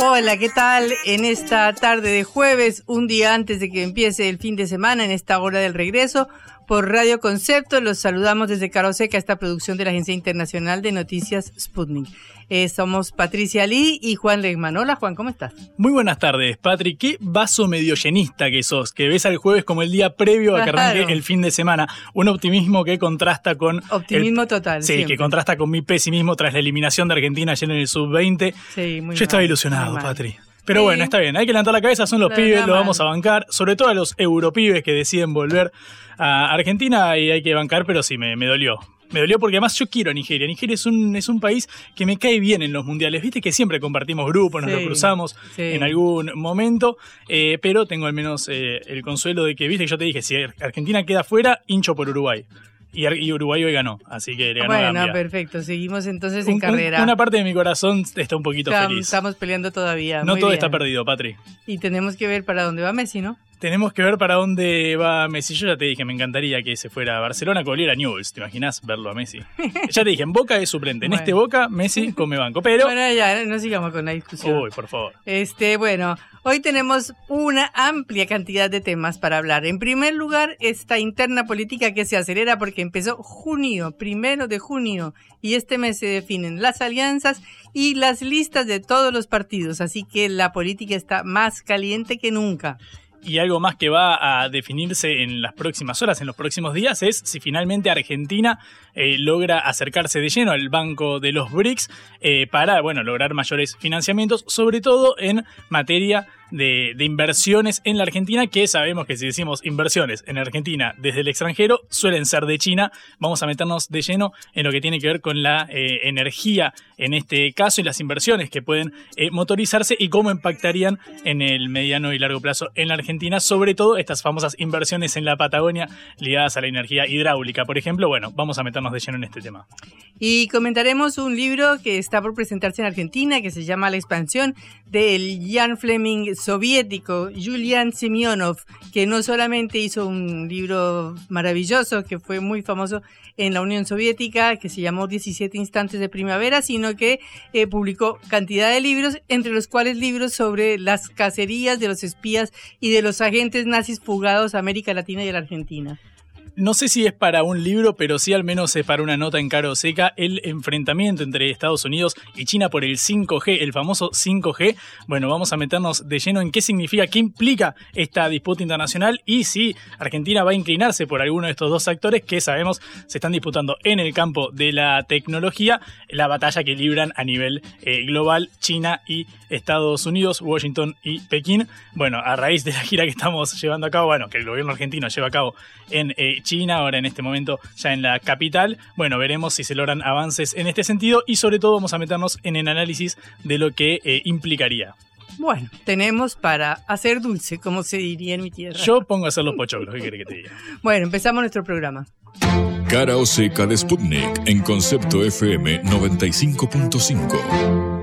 Hola, ¿qué tal? En esta tarde de jueves, un día antes de que empiece el fin de semana, en esta hora del regreso, por Radio Concepto, los saludamos desde Caroseca, esta producción de la Agencia Internacional de Noticias Sputnik. Eh, somos Patricia Lee y Juan Legman. Hola Juan, ¿cómo estás? Muy buenas tardes, Patrick. Qué vaso medio llenista que sos, que ves al jueves como el día previo a que arranque el fin de semana. Un optimismo que contrasta con... Optimismo total. Sí, que contrasta con mi pesimismo tras la eliminación de Argentina ayer en el sub-20. Sí, muy Yo estaba ilusionado, Patri. Pero bueno, está bien, hay que levantar la cabeza, son los pibes, lo vamos a bancar, sobre todo a los europibes que deciden volver a Argentina y hay que bancar, pero sí, me, me dolió. Me dolió porque además yo quiero a Nigeria. Nigeria es un, es un país que me cae bien en los mundiales. Viste que siempre compartimos grupos, nos lo cruzamos en algún momento, eh, pero tengo al menos eh, el consuelo de que, viste que yo te dije, si Argentina queda fuera, hincho por Uruguay. Y, Uruguay hoy ganó, así que le ganó Bueno, perfecto, seguimos entonces en carrera. una parte de mi corazón está un poquito feliz. Estamos peleando todavía. No todo está perdido, Patri. Y tenemos que ver para dónde va Messi, ¿no? Tenemos que ver para dónde va Messi. Yo ya te dije, me encantaría que se fuera a Barcelona con a Newell's. ¿Te imaginas verlo a Messi? ya te dije, en Boca es suplente. En este Boca, Messi come banco. Pero. Bueno, ya, no sigamos con la discusión. Uy, por favor. Este, bueno, hoy tenemos una amplia cantidad de temas para hablar. En primer lugar, esta interna política que se acelera porque empezó junio, primero de junio, y este mes se definen las alianzas y las listas de todos los partidos. Así que la política está más caliente que nunca y algo más que va a definirse en las próximas horas, en los próximos días, es si finalmente Argentina eh, logra acercarse de lleno al banco de los BRICS eh, para, bueno, lograr mayores financiamientos, sobre todo en materia de, inversiones en la Argentina, que sabemos que si decimos inversiones en Argentina desde el extranjero, suelen ser de China. Vamos a meternos de lleno en lo que tiene que ver con la eh, energía en este caso y las inversiones que pueden motorizarse y cómo impactarían en el mediano y largo plazo en la Argentina, sobre todo estas famosas inversiones en la Patagonia ligadas a la energía hidráulica, por ejemplo. Bueno, vamos a meternos de lleno en este tema. Y comentaremos un libro que está por presentarse en Argentina que se llama La expansión del Jan Fleming soviético Julian Semyonov, que no solamente hizo un libro maravilloso que fue muy famoso en la Unión Soviética, que se llamó 17 instantes de primavera, sino que eh, publicó cantidad de libros, entre los cuales libros sobre las cacerías de los espías y de los agentes nazis fugados a América Latina y a la Argentina no sé si es para un libro, pero sí al menos es para una nota en Caro Seca, el enfrentamiento entre Estados Unidos y China por el 5G, el famoso 5G. Bueno, vamos a meternos de lleno en qué significa, qué implica esta disputa internacional y si Argentina va a inclinarse por alguno de estos dos actores que sabemos se están disputando en el campo de la tecnología, la batalla que libran a nivel eh, global China y Estados Unidos, Washington y Pekín. Bueno, a raíz de la gira que estamos llevando a cabo, bueno, que el gobierno argentino lleva a cabo en eh, China, ahora en este momento ya en la capital. Bueno, veremos si se logran avances en este sentido y sobre todo vamos a meternos en el análisis de lo que eh, implicaría. Bueno, tenemos para hacer dulce, como se diría en mi tierra. Yo pongo a hacer los pochoclos, ¿qué quiere que te diga? Bueno, empezamos nuestro programa. Cara o seca de Sputnik en concepto FM 95.5.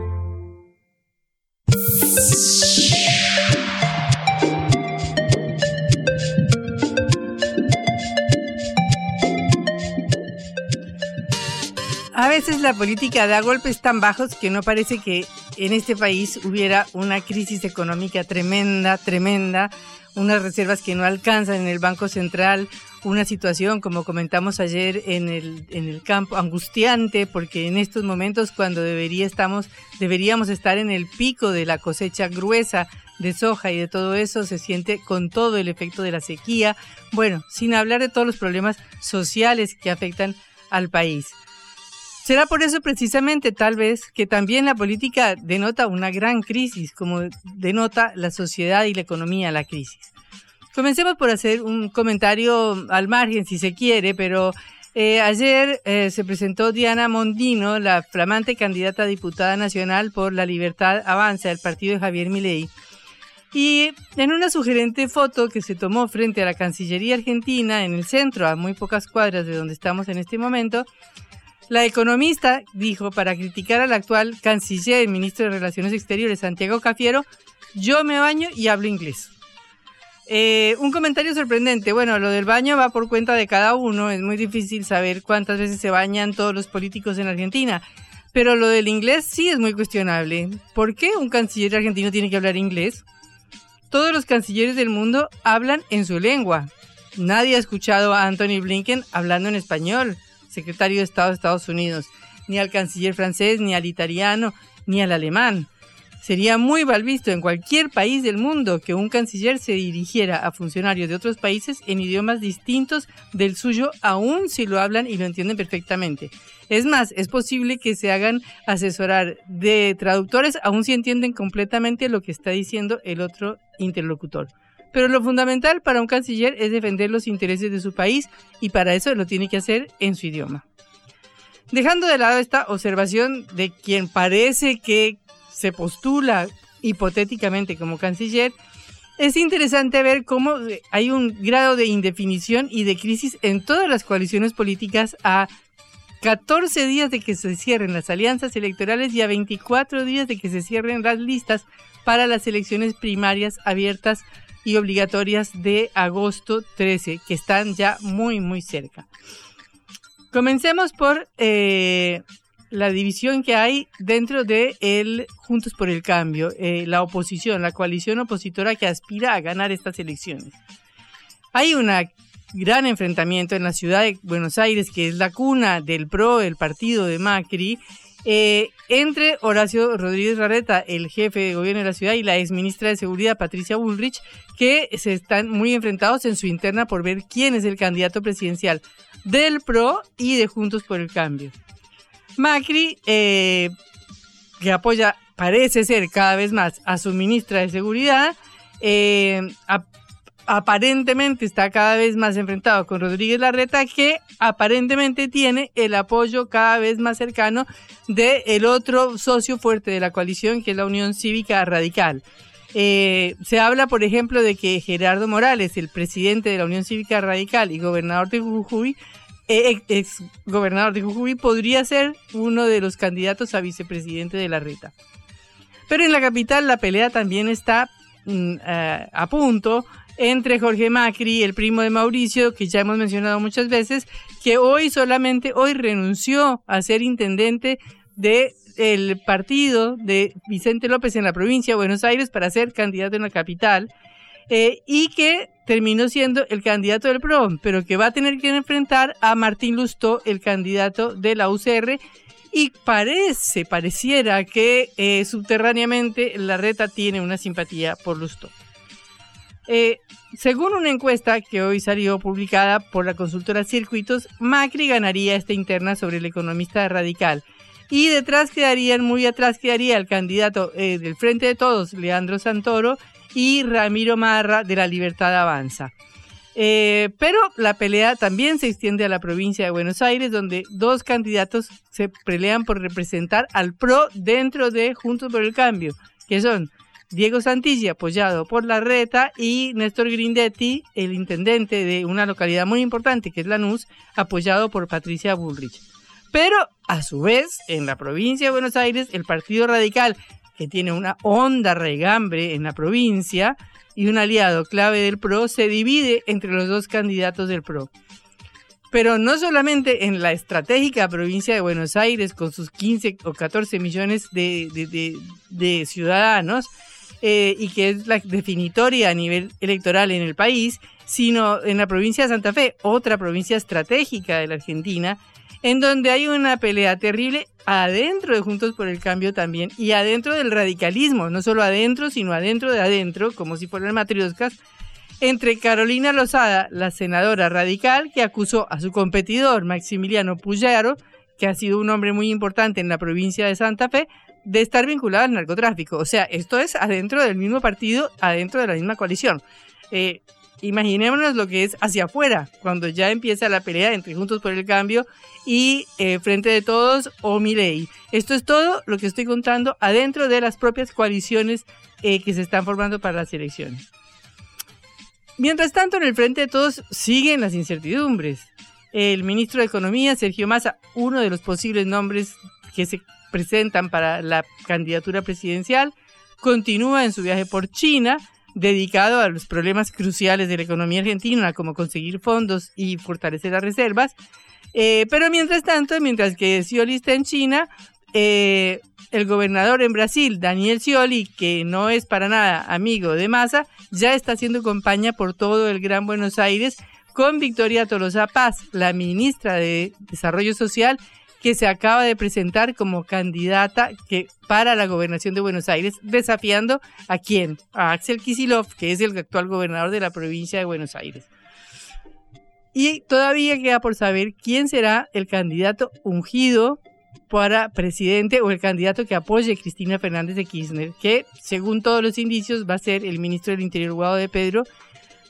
A veces la política da golpes tan bajos que no parece que en este país hubiera una crisis económica tremenda, tremenda, unas reservas que no alcanzan en el Banco Central, una situación, como comentamos ayer, en el, en el campo angustiante, porque en estos momentos cuando debería estamos, deberíamos estar en el pico de la cosecha gruesa de soja y de todo eso, se siente con todo el efecto de la sequía, bueno, sin hablar de todos los problemas sociales que afectan al país. Será por eso precisamente tal vez que también la política denota una gran crisis, como denota la sociedad y la economía la crisis. Comencemos por hacer un comentario al margen, si se quiere, pero eh, ayer eh, se presentó Diana Mondino, la flamante candidata a diputada nacional por la Libertad Avanza del partido de Javier Milei. Y en una sugerente foto que se tomó frente a la Cancillería Argentina, en el centro, a muy pocas cuadras de donde estamos en este momento, la economista dijo, para criticar al actual canciller y ministro de Relaciones Exteriores, Santiago Cafiero, yo me baño y hablo inglés. Eh, un comentario sorprendente. Bueno, lo del baño va por cuenta de cada uno. Es muy difícil saber cuántas veces se bañan todos los políticos en Argentina. Pero lo del inglés sí es muy cuestionable. ¿Por qué un canciller argentino tiene que hablar inglés? Todos los cancilleres del mundo hablan en su lengua. Nadie ha escuchado a Anthony Blinken hablando en español, secretario de Estado de Estados Unidos, ni al canciller francés, ni al italiano, ni al alemán. Sería muy mal visto en cualquier país del mundo que un canciller se dirigiera a funcionarios de otros países en idiomas distintos del suyo, aun si lo hablan y lo entienden perfectamente. Es más, es posible que se hagan asesorar de traductores, aun si entienden completamente lo que está diciendo el otro interlocutor. Pero lo fundamental para un canciller es defender los intereses de su país y para eso lo tiene que hacer en su idioma. Dejando de lado esta observación de quien parece que se postula hipotéticamente como canciller, es interesante ver cómo hay un grado de indefinición y de crisis en todas las coaliciones políticas a 14 días de que se cierren las alianzas electorales y a 24 días de que se cierren las listas para las elecciones primarias abiertas y obligatorias de agosto 13, que están ya muy, muy cerca. Comencemos por eh, la división que hay dentro de el Juntos por el Cambio, eh, la oposición, la coalición opositora que aspira a ganar estas elecciones. Hay un gran enfrentamiento en la ciudad de Buenos Aires, que es la cuna del PRO, el partido de Macri, eh, entre Horacio Rodríguez Larreta, el jefe de gobierno de la ciudad, y la exministra de Seguridad, Patricia Bullrich, que se están muy enfrentados en su interna por ver quién es el candidato presidencial del PRO y de Juntos por el Cambio. Macri, eh, que apoya, parece ser cada vez más a su ministra de Seguridad, eh, aparentemente está cada vez más enfrentado con Rodríguez Larreta, que aparentemente tiene el apoyo cada vez más cercano del el otro socio fuerte de la coalición, que es la Unión Cívica Radical. Eh, se habla, por ejemplo, de que Gerardo Morales, el presidente de la Unión Cívica Radical y gobernador de Jujuy, eh, ex gobernador de Jujuy, podría ser uno de los candidatos a vicepresidente de la Reta. Pero en la capital la pelea también está mm, eh, a punto entre Jorge Macri, el primo de Mauricio, que ya hemos mencionado muchas veces, que hoy solamente hoy renunció a ser intendente de el partido de Vicente López en la provincia de Buenos Aires para ser candidato en la capital eh, y que terminó siendo el candidato del PRO, pero que va a tener que enfrentar a Martín Lustó, el candidato de la UCR, y parece, pareciera que eh, subterráneamente la reta tiene una simpatía por Lustó. Eh, según una encuesta que hoy salió publicada por la consultora Circuitos, Macri ganaría esta interna sobre el economista radical. Y detrás quedarían, muy atrás quedaría el candidato del Frente de Todos, Leandro Santoro, y Ramiro Marra de la Libertad Avanza. Eh, pero la pelea también se extiende a la provincia de Buenos Aires, donde dos candidatos se pelean por representar al PRO dentro de Juntos por el Cambio, que son Diego Santilli, apoyado por la Reta, y Néstor Grindetti, el intendente de una localidad muy importante, que es Lanús, apoyado por Patricia Bullrich. Pero, a su vez, en la provincia de Buenos Aires, el Partido Radical, que tiene una honda regambre en la provincia y un aliado clave del PRO, se divide entre los dos candidatos del PRO. Pero no solamente en la estratégica provincia de Buenos Aires, con sus 15 o 14 millones de, ciudadanos, eh, y que es la definitoria a nivel electoral en el país, sino en la provincia de Santa Fe, otra provincia estratégica de la Argentina, en donde hay una pelea terrible adentro de Juntos por el Cambio también y adentro del radicalismo, no solo adentro, sino adentro de adentro, como si fueran matrioscas, entre Carolina Lozada, la senadora radical, que acusó a su competidor Maximiliano Puyaro, que ha sido un hombre muy importante en la provincia de Santa Fe, de estar vinculado al narcotráfico. O sea, esto es adentro del mismo partido, adentro de la misma coalición. Eh, imaginémonos lo que es hacia afuera, cuando ya empieza la pelea entre Juntos por el Cambio y eh, Frente de Todos o Milei. Esto es todo lo que estoy contando adentro de las propias coaliciones eh, que se están formando para las elecciones. Mientras tanto, en el Frente de Todos siguen las incertidumbres. El ministro de Economía, Sergio Massa, uno de los posibles nombres que se presentan para la candidatura presidencial, continúa en su viaje por China, dedicado a los problemas cruciales de la economía argentina, como conseguir fondos y fortalecer las reservas. Eh, pero mientras tanto, mientras que Scioli está en China, eh, el gobernador en Brasil, Daniel Scioli, que no es para nada amigo de Massa, ya está haciendo campaña por todo el Gran Buenos Aires con Victoria Tolosa Paz, la ministra de Desarrollo Social, que se acaba de presentar como candidata para la gobernación de Buenos Aires, desafiando a quién? A Axel Kisilov, que es el actual gobernador de la provincia de Buenos Aires. Y todavía queda por saber quién será el candidato ungido para presidente o el candidato que apoye Cristina Fernández de Kirchner, que según todos los indicios va a ser el ministro del Interior Guado de Pedro,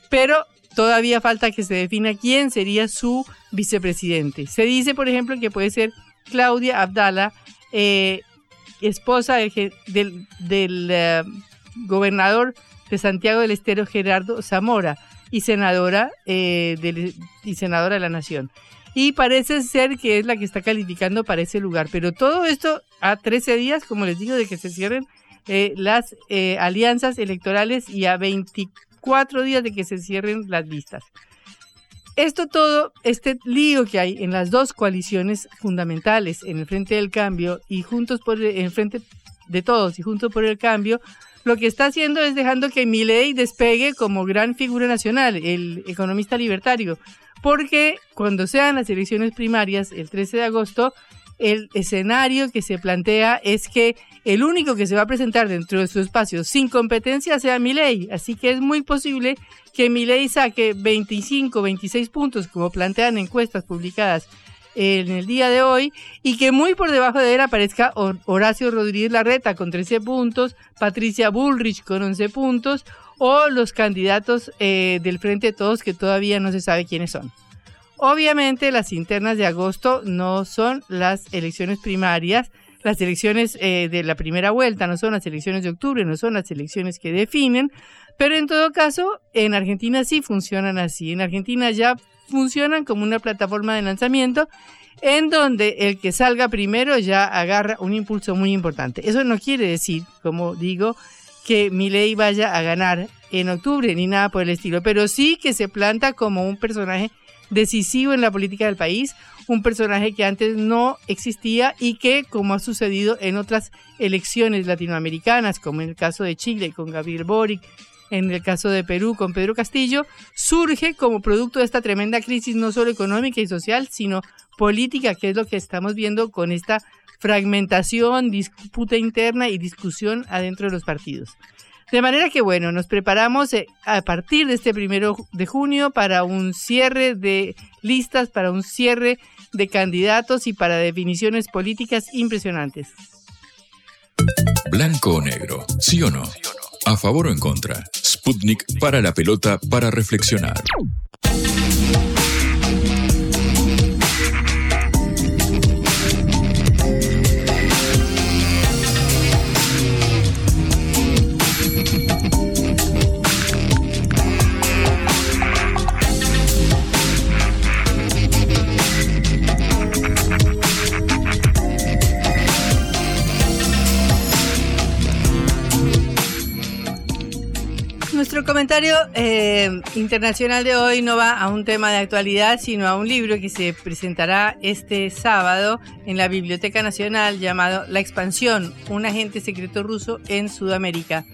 pero todavía falta que se defina quién sería su vicepresidente. Se dice, por ejemplo, que puede ser Claudia Abdala, eh, esposa del, eh, gobernador de Santiago del Estero, Gerardo Zamora, y senadora, eh, y senadora de la Nación y parece ser que es la que está calificando para ese lugar. Pero todo esto a 13 días, como les digo, de que se cierren eh, las eh, alianzas electorales y a 24 días de que se cierren las listas. Esto todo, este lío que hay en las dos coaliciones fundamentales, en el Frente del Cambio y juntos por el, en Frente de Todos y Juntos por el Cambio, lo que está haciendo es dejando que Milei despegue como gran figura nacional, el economista libertario, porque cuando sean las elecciones primarias el 13 de agosto, el escenario que se plantea es que el único que se va a presentar dentro de su espacio sin competencia sea Milei, así que es muy posible que Milei saque 25, 26 puntos como plantean encuestas publicadas en el día de hoy y que muy por debajo de él aparezca Horacio Rodríguez Larreta con 13 puntos, Patricia Bullrich con 11 puntos o los candidatos eh, del Frente de Todos que todavía no se sabe quiénes son. Obviamente las internas de agosto no son las elecciones primarias, las elecciones eh, de la primera vuelta, no son las elecciones de octubre, no son las elecciones que definen, pero en todo caso en Argentina sí funcionan así. En Argentina ya funcionan como una plataforma de lanzamiento en donde el que salga primero ya agarra un impulso muy importante. Eso no quiere decir, como digo, que Milei vaya a ganar en octubre ni nada por el estilo, pero sí que se planta como un personaje decisivo en la política del país, un personaje que antes no existía y que, como ha sucedido en otras elecciones latinoamericanas, como en el caso de Chile con Gabriel Boric, en el caso de Perú con Pedro Castillo, surge como producto de esta tremenda crisis no solo económica y social, sino política, que es lo que estamos viendo con esta fragmentación, disputa interna y discusión adentro de los partidos. De manera que, bueno, nos preparamos eh, a partir de este primero de junio para un cierre de listas, para un cierre de candidatos y para definiciones políticas impresionantes. Blanco o negro, sí o no. A favor o en contra. Sputnik para la pelota para reflexionar. Comentario eh, internacional de hoy no va a un tema de actualidad, sino a un libro que se presentará este sábado en la Biblioteca Nacional llamado La expansión, un agente secreto ruso en Sudamérica,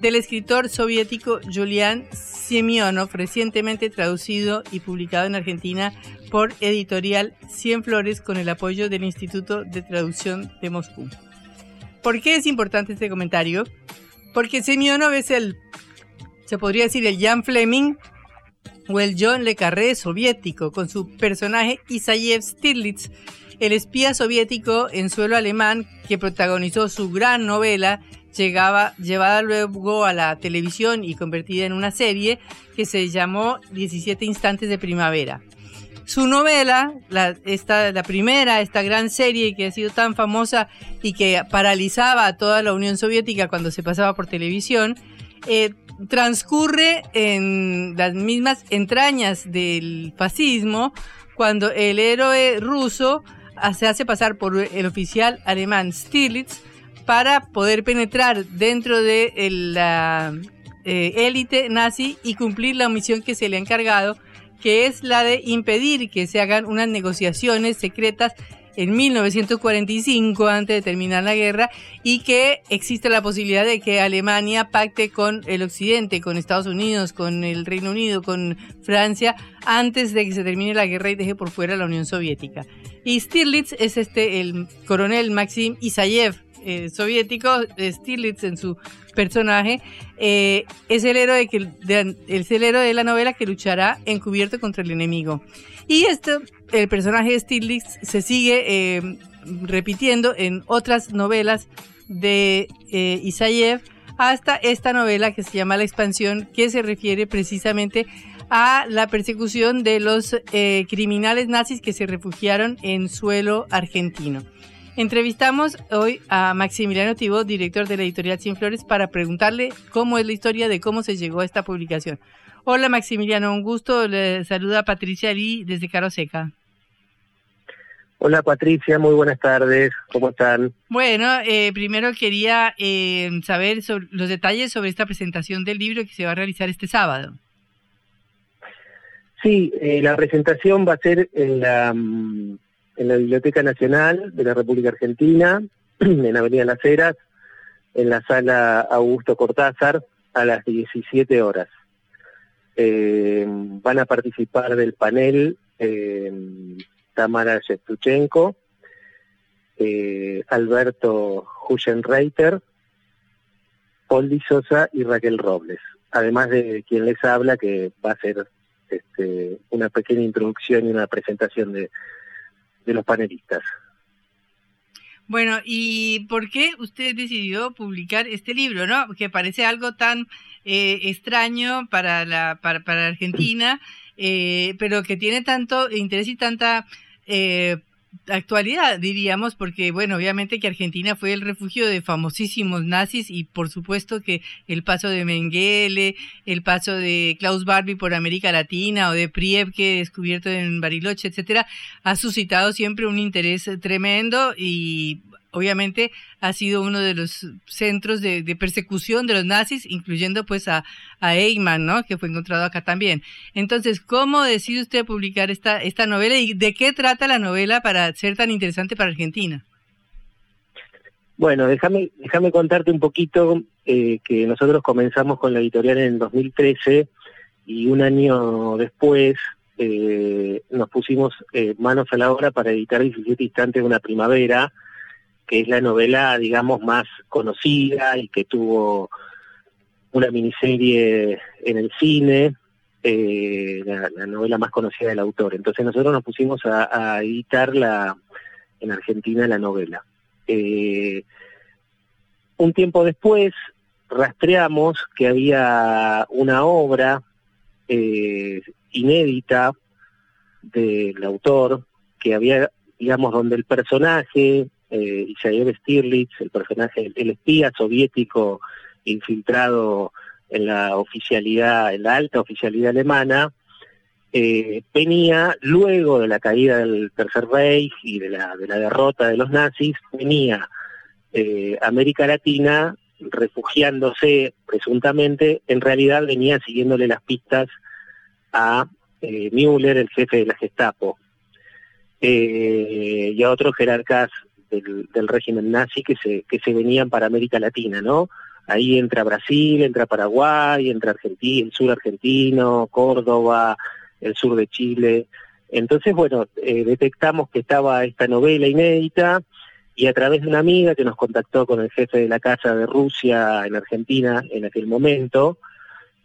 del escritor soviético Julian Semyonov, recientemente traducido y publicado en Argentina por editorial Cien Flores con el apoyo del Instituto de Traducción de Moscú. ¿Por qué es importante este comentario? Porque Semyonov es el, se podría decir, el Jan Fleming o el John Le Carré soviético, con su personaje Isayev Stirlitz, el espía soviético en suelo alemán que protagonizó su gran novela llegaba, llevada luego a la televisión y convertida en una serie que se llamó 17 Instantes de Primavera. Su novela, la, esta, la primera, esta gran serie que ha sido tan famosa y que paralizaba a toda la Unión Soviética cuando se pasaba por televisión, eh, transcurre en las mismas entrañas del fascismo cuando el héroe ruso se hace pasar por el oficial alemán Stirlitz para poder penetrar dentro de la eh, élite nazi y cumplir la misión que se le ha encargado, que es la de impedir que se hagan unas negociaciones secretas en 1945, antes de terminar la guerra, y que existe la posibilidad de que Alemania pacte con el Occidente, con Estados Unidos, con el Reino Unido, con Francia, antes de que se termine la guerra y deje por fuera la Unión Soviética. Y Stirlitz es este, el coronel Maxim Isayev, eh, soviético, Stirlitz en su personaje, eh, es, el héroe de, el héroe de la novela que luchará encubierto contra el enemigo. Y esto, el personaje de Stirlitz se sigue eh, repitiendo en otras novelas de Isayev hasta esta novela que se llama La expansión, que se refiere precisamente a la persecución de los criminales nazis que se refugiaron en suelo argentino. Entrevistamos hoy a Maximiliano Tibo, director de la editorial Cien Flores, para preguntarle cómo es la historia de cómo se llegó a esta publicación. Hola Maximiliano, un gusto. Le saluda Patricia Lee desde Caroseca. Hola Patricia, muy buenas tardes. ¿Cómo están? Bueno, eh, primero quería eh, saber los detalles sobre esta presentación del libro que se va a realizar este sábado. Sí, eh, la presentación va a ser en la mm, en la Biblioteca Nacional de la República Argentina, en Avenida Las Heras, en la sala Augusto Cortázar, a las 17 horas. Eh, van a participar del panel eh, Tamara Shevchenko, eh, Alberto Huschenreiter, Paul Sosa y Raquel Robles, además de quien les habla, que va a ser este, una pequeña introducción y una presentación de, de los panelistas. Bueno, ¿y por qué usted decidió publicar este libro, no? Que parece algo tan eh, extraño para la para, para Argentina, eh, pero que tiene tanto interés y tanta eh, actualidad, diríamos, porque, bueno, obviamente que Argentina fue el refugio de famosísimos nazis y por supuesto que el paso de Mengele, el paso de Klaus Barbie por América Latina o de Priebke descubierto en Bariloche, etcétera, ha suscitado siempre un interés tremendo y obviamente ha sido uno de los centros de, persecución de los nazis, incluyendo pues a, a, ¿no? que fue encontrado acá también. Entonces, ¿cómo decide usted publicar esta, esta novela y de qué trata la novela para ser tan interesante para Argentina? Bueno, déjame, déjame contarte un poquito eh, que nosotros comenzamos con la editorial en el 2013 y un año después eh, nos pusimos eh, manos a la obra para editar 17 instantes de una primavera, que es la novela, digamos, más conocida y que tuvo una miniserie en el cine, eh, la, novela más conocida del autor. Entonces nosotros nos pusimos a, editar la, en Argentina la novela. Eh, un tiempo después rastreamos que había una obra eh, inédita del autor que había, digamos, donde el personaje eh, Stirlitz, el personaje, el espía soviético infiltrado en la oficialidad, en la alta oficialidad alemana, eh, venía luego de la caída del Tercer Reich y de la, de la derrota de los nazis, venía eh, América Latina refugiándose presuntamente, en realidad venía siguiéndole las pistas a eh, Müller, el jefe de la Gestapo, eh, y a otros jerarcas del, régimen nazi que se, que se venían para América Latina, ¿no? ahí entra Brasil, entra Paraguay, entra Argentina, el sur argentino, Córdoba, el sur de Chile. Entonces, bueno, eh, detectamos que estaba esta novela inédita y a través de una amiga que nos contactó con el jefe de la Casa de Rusia en Argentina en aquel momento,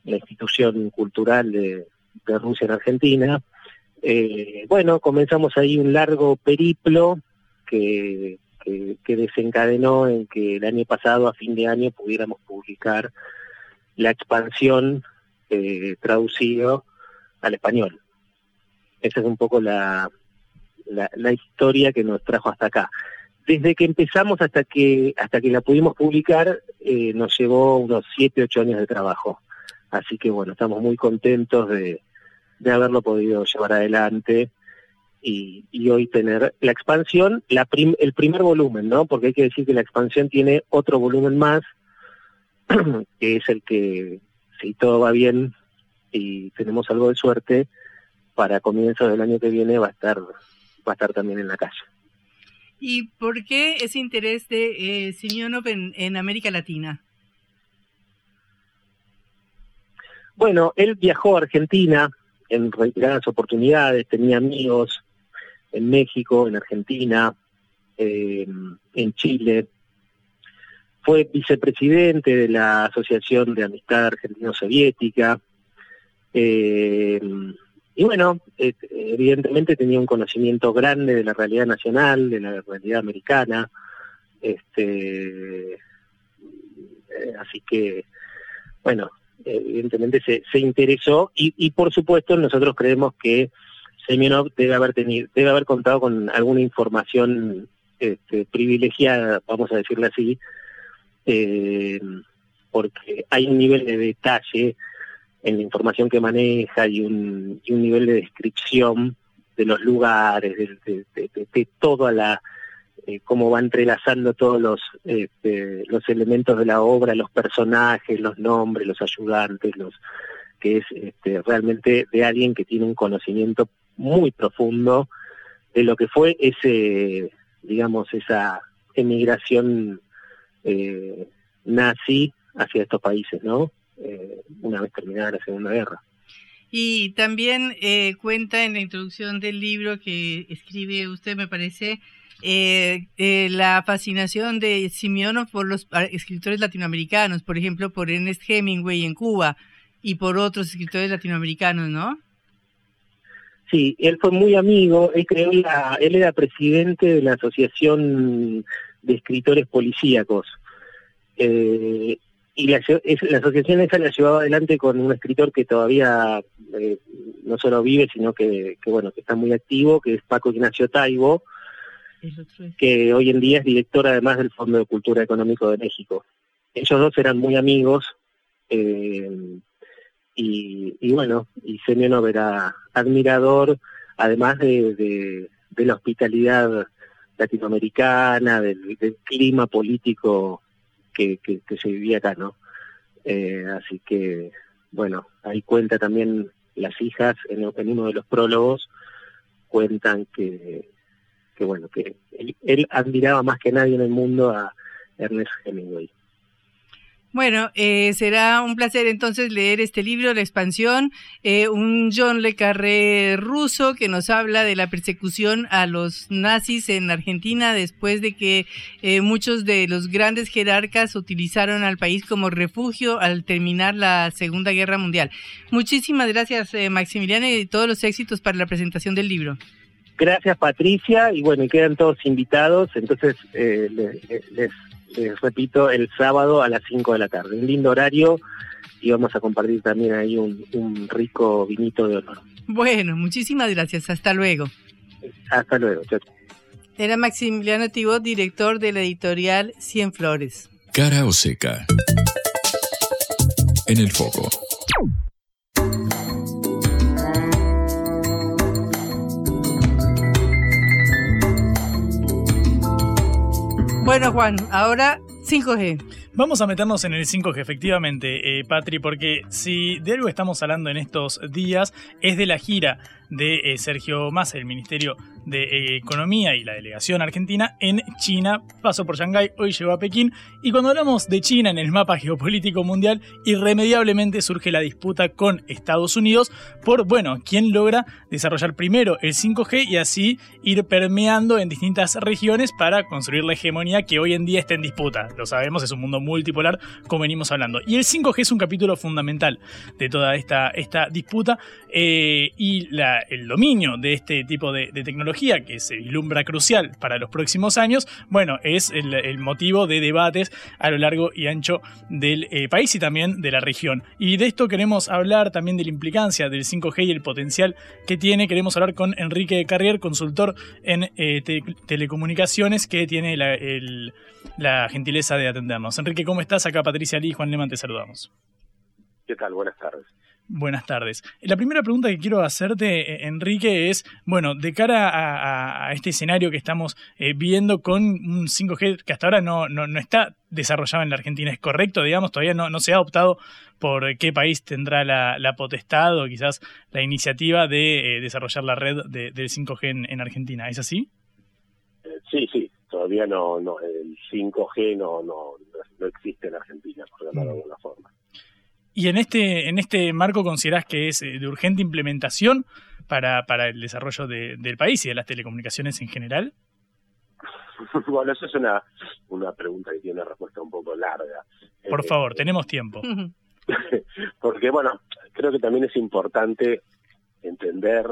la institución cultural de, Rusia en Argentina, eh, bueno, comenzamos ahí un largo periplo que, desencadenó en que el año pasado, a fin de año, pudiéramos publicar la expansión eh, traducido al español. Esa es un poco la, la, historia que nos trajo hasta acá. Desde que empezamos hasta que hasta que la pudimos publicar, eh, nos llevó unos siete, ocho años de trabajo. Así que bueno, estamos muy contentos de, de haberlo podido llevar adelante y, y hoy tener la expansión, la el primer volumen, ¿no? Porque hay que decir que la expansión tiene otro volumen más, que es el que, si todo va bien y tenemos algo de suerte, para comienzos del año que viene va a estar va a estar también en la calle. ¿Y por qué ese interés de eh, Simeonov en, América Latina? Bueno, él viajó a Argentina en reiteradas oportunidades, tenía amigos en México, en Argentina, en Chile. Fue vicepresidente de la Asociación de Amistad Argentino-Soviética. Eh, y bueno, eh, evidentemente tenía un conocimiento grande de la realidad nacional, de la realidad americana, este, eh, así que, bueno, evidentemente se, se interesó y por supuesto nosotros creemos que Semyonov debe haber tenido, debe haber contado con alguna información este, privilegiada, vamos a decirle así, eh, porque hay un nivel de detalle en la información que maneja y un, y un nivel de descripción de los lugares, de, de, toda la eh, cómo va entrelazando todos los este, los elementos de la obra, los personajes, los nombres, los ayudantes, los que es este, realmente de alguien que tiene un conocimiento muy profundo de lo que fue ese, digamos, esa emigración eh, nazi hacia estos países, ¿no? Eh, una vez terminada la Segunda Guerra. Y también eh, cuenta en la introducción del libro que escribe usted, me parece, eh, la fascinación de Simeonov por los escritores latinoamericanos, por ejemplo, por Ernest Hemingway en Cuba y por otros escritores latinoamericanos, ¿no? Sí, él fue muy amigo, él, creó la, él era presidente de la Asociación de Escritores Policíacos. Eh, y la, la, asociación esa la llevaba adelante con un escritor que todavía eh, no solo vive, sino que, bueno, que está muy activo, que es Paco Ignacio Taibo, que hoy en día es director además del Fondo de Cultura Económico de México. Ellos dos eran muy amigos, eh, y, bueno, y Semyonov era admirador, además de, la hospitalidad latinoamericana, del, clima político que, se vivía acá, ¿no? Eh, así que, bueno, ahí cuenta también las hijas, en, uno de los prólogos, cuentan que, que bueno, que él admiraba más que nadie en el mundo a Ernest Hemingway. Bueno, eh, será un placer entonces leer este libro, La expansión, eh, un John Le Carré ruso que nos habla de la persecución a los nazis en Argentina después de que eh, muchos de los grandes jerarcas utilizaron al país como refugio al terminar la Segunda Guerra Mundial. Muchísimas gracias, Maximiliano, y todos los éxitos para la presentación del libro. Gracias, Patricia, y bueno, quedan todos invitados, entonces les les repito, el sábado a las 5 de la tarde. Un lindo horario y vamos a compartir también ahí un, rico vinito de honor. Bueno, muchísimas gracias. Hasta luego. Hasta luego. Era Maximiliano Tibot, director de la editorial Cien Flores. Cara o seca. En el foco. Bueno, Juan, ahora 5G. Vamos a meternos en el 5G, efectivamente, eh, Patri, porque si de algo estamos hablando en estos días es de la gira de Sergio Massa, el Ministerio de Economía y la delegación argentina en China. Pasó por Shanghái, hoy llegó a Pekín. Y cuando hablamos de China en el mapa geopolítico mundial, irremediablemente surge la disputa con Estados Unidos por, bueno, quién logra desarrollar primero el 5G y así ir permeando en distintas regiones para construir la hegemonía que hoy en día está en disputa. Lo sabemos, es un mundo multipolar, como venimos hablando. Y el 5G es un capítulo fundamental de toda esta, esta disputa eh, y la, el dominio de este tipo de, tecnología que se vislumbra crucial para los próximos años, bueno, es el, motivo de debates a lo largo y ancho del eh, país y también de la región. Y de esto queremos hablar también de la implicancia del 5G y el potencial que tiene. Queremos hablar con Enrique Carrier, consultor en eh, telecomunicaciones, que tiene la, gentileza de atendernos. Enrique, ¿cómo estás? Acá Patricia Lee y Juan Leman te saludamos. ¿Qué tal? Buenas tardes. Buenas tardes. La primera pregunta que quiero hacerte, eh, Enrique, es, bueno, de cara a, este escenario que estamos eh, viendo con un 5G que hasta ahora no, no, está desarrollado en la Argentina, ¿es correcto? Digamos, todavía no, no se ha optado por qué país tendrá la, potestad o quizás la iniciativa de eh, desarrollar la red del 5G en, Argentina, ¿es así? Sí, sí, todavía no, no el 5G no, no, no existe en Argentina, por llamarlo de alguna forma. ¿Y en este, en este marco considerás que es eh, de urgente implementación para, para el desarrollo del país y de las telecomunicaciones en general? Bueno, eso es una, una pregunta que tiene una respuesta un poco larga. Por eh, favor, tenemos tiempo. Porque, bueno, creo que también es importante entender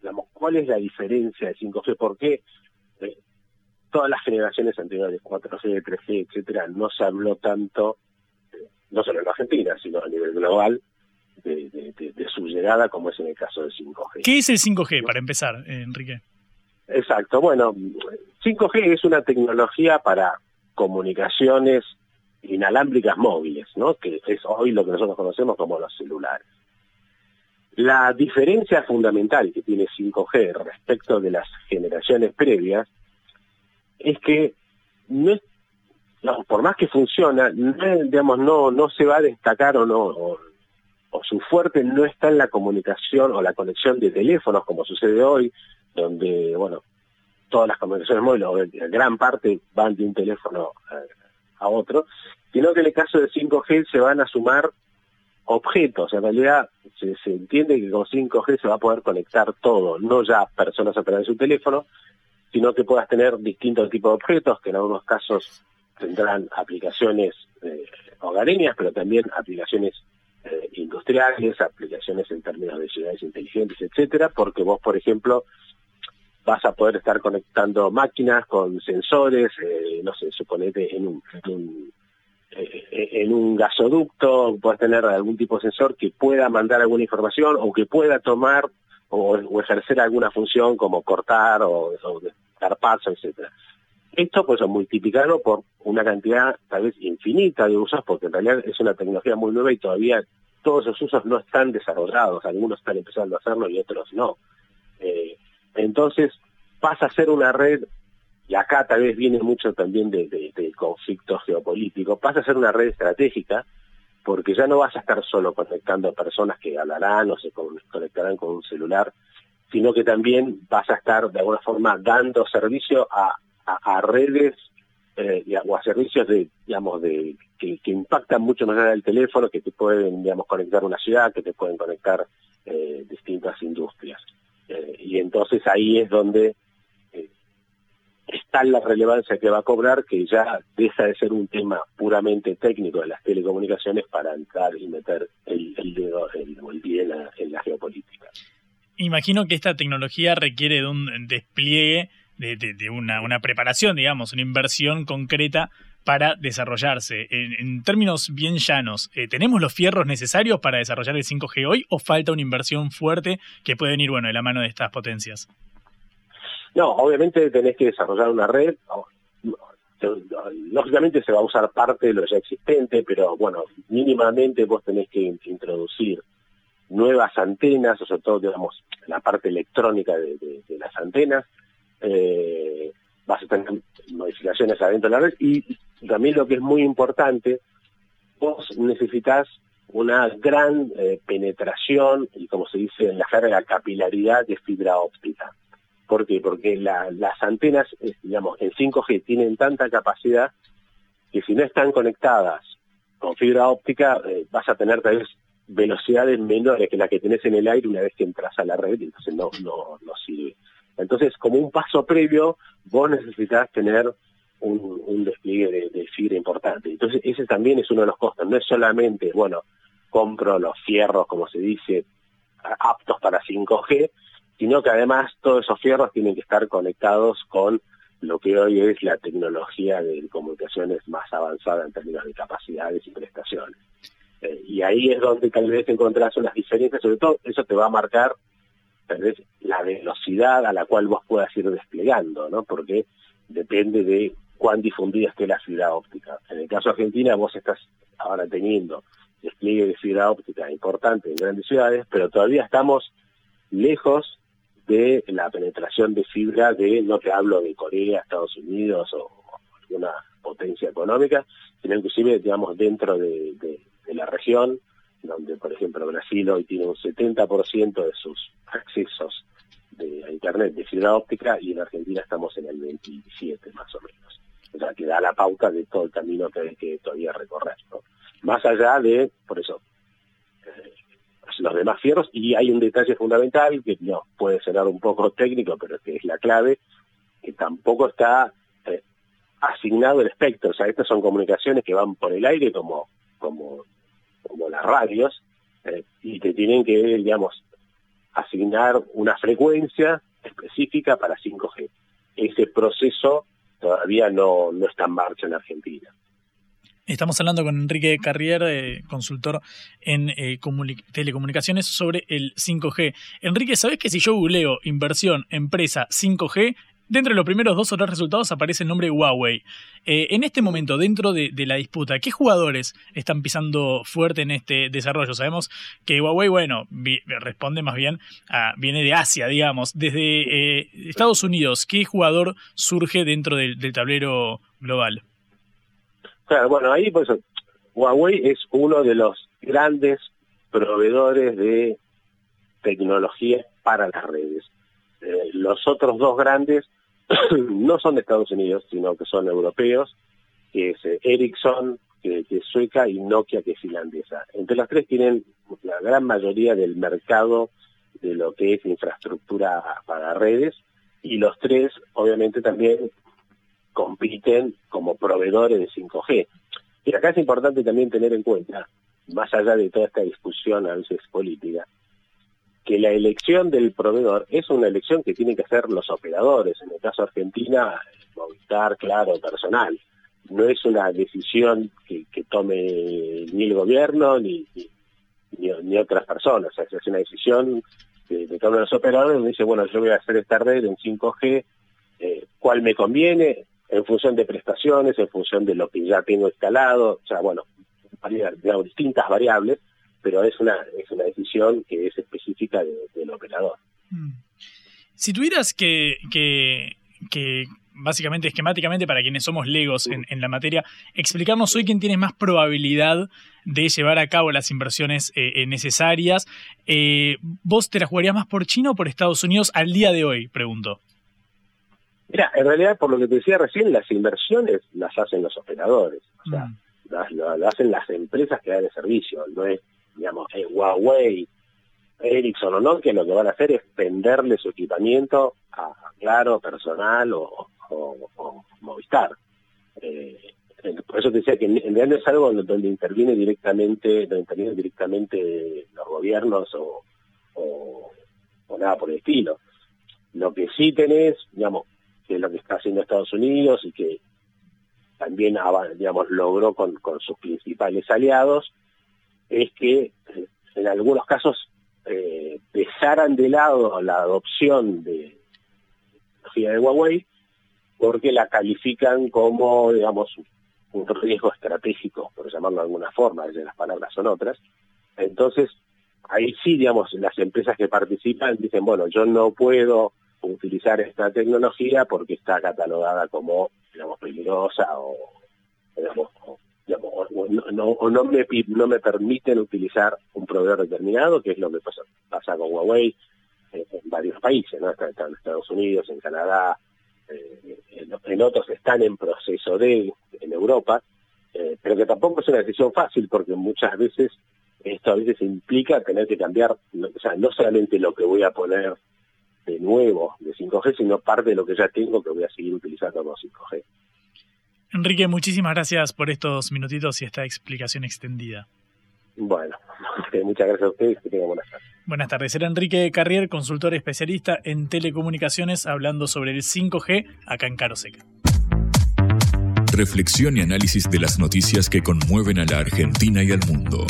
digamos, cuál es la diferencia de 5G, por qué eh, todas las generaciones anteriores, 4G, 3G, etcétera, no se habló tanto no solo en Argentina, sino a nivel global, de, su llegada, como es en el caso del 5G. ¿Qué es el 5G, para empezar, Enrique? Exacto, bueno, 5G es una tecnología para comunicaciones inalámbricas móviles, ¿no? que es hoy lo que nosotros conocemos como los celulares. La diferencia fundamental que tiene 5G respecto de las generaciones previas es que no es no, por más que funciona, no, digamos, no, no se va a destacar o no, o, su fuerte no está en la comunicación o la conexión de teléfonos, como sucede hoy, donde, bueno, todas las comunicaciones móviles, o gran parte van de un teléfono a, otro, sino que en el caso de 5G se van a sumar objetos. En realidad se, entiende que con 5G se va a poder conectar todo, no ya personas a través de su teléfono, sino que puedas tener distintos tipos de objetos, que en algunos casos tendrán aplicaciones eh, hogareñas, pero también aplicaciones eh, industriales, aplicaciones en términos de ciudades inteligentes, etcétera, porque vos, por ejemplo, vas a poder estar conectando máquinas con sensores, eh, no sé, suponete en un, en un, gasoducto, puedes tener algún tipo de sensor que pueda mandar alguna información o que pueda tomar o, ejercer alguna función como cortar o, o dar paso, etcétera. Esto pues multiplicarlo por una cantidad tal vez infinita de usos, porque en realidad es una tecnología muy nueva y todavía todos esos usos no están desarrollados, algunos están empezando a hacerlo y otros no. Eh, entonces pasa a ser una red, y acá tal vez viene mucho también de, de, de conflictos geopolíticos, pasa a ser una red estratégica, porque ya no vas a estar solo conectando a personas que hablarán o se conectarán con un celular, sino que también vas a estar de alguna forma dando servicio a a, redes eh, o a servicios de, digamos, de que, impactan mucho más allá del teléfono, que te pueden, digamos, conectar una ciudad, que te pueden conectar eh, distintas industrias. Eh, y entonces ahí es donde eh, está la relevancia que va a cobrar, que ya deja de ser un tema puramente técnico de las telecomunicaciones para entrar y meter el, dedo el, el pie en la, en la geopolítica. Imagino que esta tecnología requiere de un despliegue de, una, una, preparación, digamos, una inversión concreta para desarrollarse. En, términos bien llanos, eh, ¿tenemos los fierros necesarios para desarrollar el 5G hoy o falta una inversión fuerte que puede venir bueno, de la mano de estas potencias? No, obviamente tenés que desarrollar una red. Lógicamente se va a usar parte de lo ya existente, pero bueno, mínimamente vos tenés que introducir nuevas antenas, o sobre todo, digamos, la parte electrónica de las antenas, eh, vas a tener modificaciones adentro de la red y también lo que es muy importante, vos necesitas una gran eh, penetración y como se dice en la jerga capilaridad de fibra óptica. ¿Por qué? Porque las antenas, eh, digamos, en 5G tienen tanta capacidad que si no están conectadas con fibra óptica vas a tener tal vez velocidades menores que la que tenés en el aire una vez que entras a la red, entonces no, no, no sirve. Entonces, como un paso previo, vos necesitas tener un, despliegue de, fibra importante. Entonces, ese también es uno de los costos. No es solamente, bueno, compro los fierros, como se dice, aptos para 5G, sino que además todos esos fierros tienen que estar conectados con lo que hoy es la tecnología de comunicaciones más avanzada en términos de capacidades y prestaciones. Eh, y ahí es donde tal vez encontrás unas diferencias, sobre todo eso te va a marcar la velocidad a la cual vos puedas ir desplegando, ¿no? Porque depende de cuán difundida esté la fibra óptica. En el caso de Argentina, vos estás ahora teniendo despliegue de fibra óptica importante en grandes ciudades, pero todavía estamos lejos de la penetración de fibra de, no te hablo de Corea, Estados Unidos o alguna potencia económica, sino inclusive, digamos, dentro de, la región, donde, por ejemplo, Brasil hoy tiene un 70% de sus accesos de, a Internet de fibra óptica y en Argentina estamos en el 27 más o menos o sea, que da la pauta de todo el camino que hay que todavía recorrer. ¿no? Más allá de, por eso, eh, los demás fierros, y hay un detalle fundamental que no, puede sonar un poco técnico, pero que es la clave, que tampoco está eh, asignado el espectro, o sea, estas son comunicaciones que van por el aire como, como, como las radios, eh, y te tienen que, digamos, asignar una frecuencia específica para 5G. Ese proceso todavía no, no está en marcha en Argentina. Estamos hablando con Enrique Carrier, eh, consultor en eh, telecomunicaciones, sobre el 5G. Enrique, ¿sabes que si yo googleo inversión, empresa 5G, dentro de los primeros dos o tres resultados aparece el nombre Huawei. Eh, en este momento, dentro de, la disputa, ¿qué jugadores están pisando fuerte en este desarrollo? Sabemos que Huawei, bueno, responde más bien a, viene de Asia, digamos. Desde eh, Estados Unidos, ¿qué jugador surge dentro del, tablero global? Claro, bueno, ahí pues Huawei es uno de los grandes proveedores de tecnología para las redes. Eh, los otros dos grandes no son de Estados Unidos, sino que son europeos, que es eh, Ericsson, que, es sueca, y Nokia, que es finlandesa. Entre las tres tienen la gran mayoría del mercado de lo que es infraestructura para redes, y los tres obviamente también compiten como proveedores de 5G. Y acá es importante también tener en cuenta, más allá de toda esta discusión a veces política, que la elección del proveedor es una elección que tienen que hacer los operadores, en el caso de Argentina, Movistar, claro, personal. No es una decisión que, tome ni el gobierno ni, ni, otras personas, es una decisión que, que toman los operadores donde dice, bueno, yo voy a hacer esta red en 5G, eh, ¿cuál me conviene? En función de prestaciones, en función de lo que ya tengo instalado, o sea, bueno, digamos, distintas variables pero es una, es una decisión que es específica del operador. Mm. Si tuvieras que, que, que, básicamente esquemáticamente para quienes somos legos en, en, la materia, explicarnos hoy quién tiene más probabilidad de llevar a cabo las inversiones eh, eh, necesarias. Eh, ¿Vos te la jugarías más por China o por Estados Unidos al día de hoy? Pregunto. Mira, en realidad, por lo que te decía recién, las inversiones las hacen los operadores. O sea, mm. las, las, hacen las empresas que dan el servicio. No es digamos, eh, Huawei, Ericsson o no, que lo que van a hacer es venderle su equipamiento a Claro, Personal o, Movistar. Eh, por eso te decía que en, realidad es algo donde, interviene directamente, donde intervienen directamente los gobiernos o, o, nada por el estilo. Lo que sí tenés, digamos, que es lo que está haciendo Estados Unidos y que también, digamos, logró con, con sus principales aliados, es que eh, en algunos casos eh, dejaran de lado la adopción de tecnología de Huawei porque la califican como, digamos, un riesgo estratégico, por llamarlo de alguna forma, desde las palabras son otras. Entonces, ahí sí, digamos, las empresas que participan dicen, bueno, yo no puedo utilizar esta tecnología porque está catalogada como, digamos, peligrosa o, digamos, o, no, no, me, no me permiten utilizar un proveedor determinado, que es lo que pasa, pasa con Huawei en, varios países, ¿no? Está, en Estados Unidos, en Canadá, eh, en, otros están en proceso de, en Europa, eh, pero que tampoco es una decisión fácil porque muchas veces esto a veces implica tener que cambiar, o sea, no solamente lo que voy a poner de nuevo de 5G, sino parte de lo que ya tengo que voy a seguir utilizando con 5G. Enrique, muchísimas gracias por estos minutitos y esta explicación extendida. Bueno, muchas gracias a ustedes que tengan buenas tardes. Buenas tardes, era Enrique Carrier, consultor especialista en telecomunicaciones, hablando sobre el 5G acá en Caroseca. Reflexión y análisis de las noticias que conmueven a la Argentina y al mundo.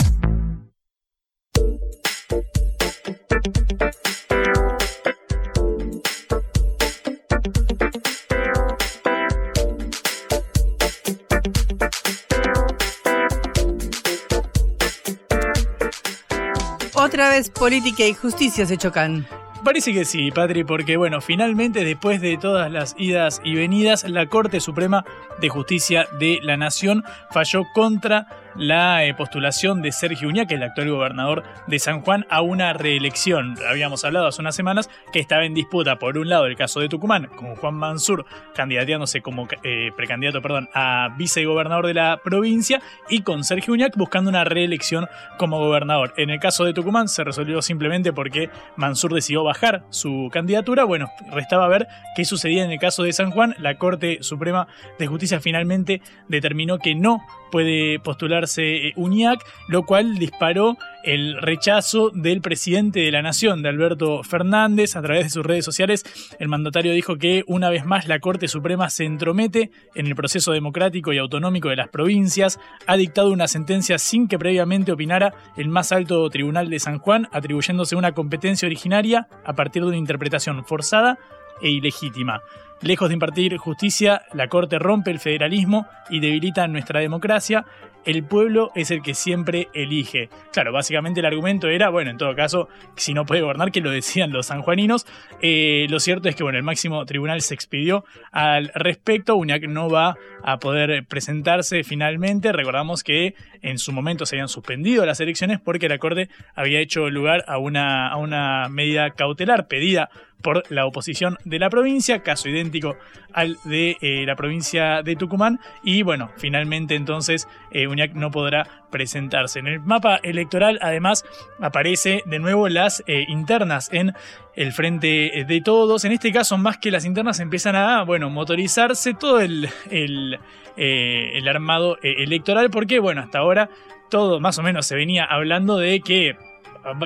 Otra vez política y justicia se chocan. Parece que sí, Patri, porque bueno, finalmente después de todas las idas y venidas, la Corte Suprema de Justicia de la Nación falló contra la eh, postulación de Sergio Uña, que es el actual gobernador de San Juan, a una reelección. Habíamos hablado hace unas semanas que estaba en disputa, por un lado, el caso de Tucumán, con Juan Mansur candidateándose como eh, precandidato perdón, a vicegobernador de la provincia, y con Sergio Uñac buscando una reelección como gobernador. En el caso de Tucumán se resolvió simplemente porque Mansur decidió bajar su candidatura. Bueno, restaba ver qué sucedía en el caso de San Juan. La Corte Suprema de Justicia finalmente determinó que no puede postularse eh, UNIAC, lo cual disparó el rechazo del presidente de la Nación, de Alberto Fernández, a través de sus redes sociales. El mandatario dijo que una vez más la Corte Suprema se entromete en el proceso democrático y autonómico de las provincias, ha dictado una sentencia sin que previamente opinara el más alto tribunal de San Juan, atribuyéndose una competencia originaria a partir de una interpretación forzada e ilegítima. Lejos de impartir justicia, la Corte rompe el federalismo y debilita nuestra democracia. El pueblo es el que siempre elige. Claro, básicamente el argumento era, bueno, en todo caso, si no puede gobernar, que lo decían los sanjuaninos. Eh, lo cierto es que, bueno, el máximo tribunal se expidió al respecto. UNIAC no va a poder presentarse finalmente. Recordamos que en su momento se habían suspendido las elecciones porque la Corte había hecho lugar a una, a una medida cautelar pedida por la oposición de la provincia, caso idéntico al de eh, la provincia de Tucumán. Y bueno, finalmente entonces eh, UNIAC no podrá presentarse. En el mapa electoral además aparece de nuevo las eh, internas en el frente de todos. En este caso, más que las internas, empiezan a bueno, motorizarse todo el, el, el armado electoral, porque bueno, hasta ahora todo más o menos se venía hablando de que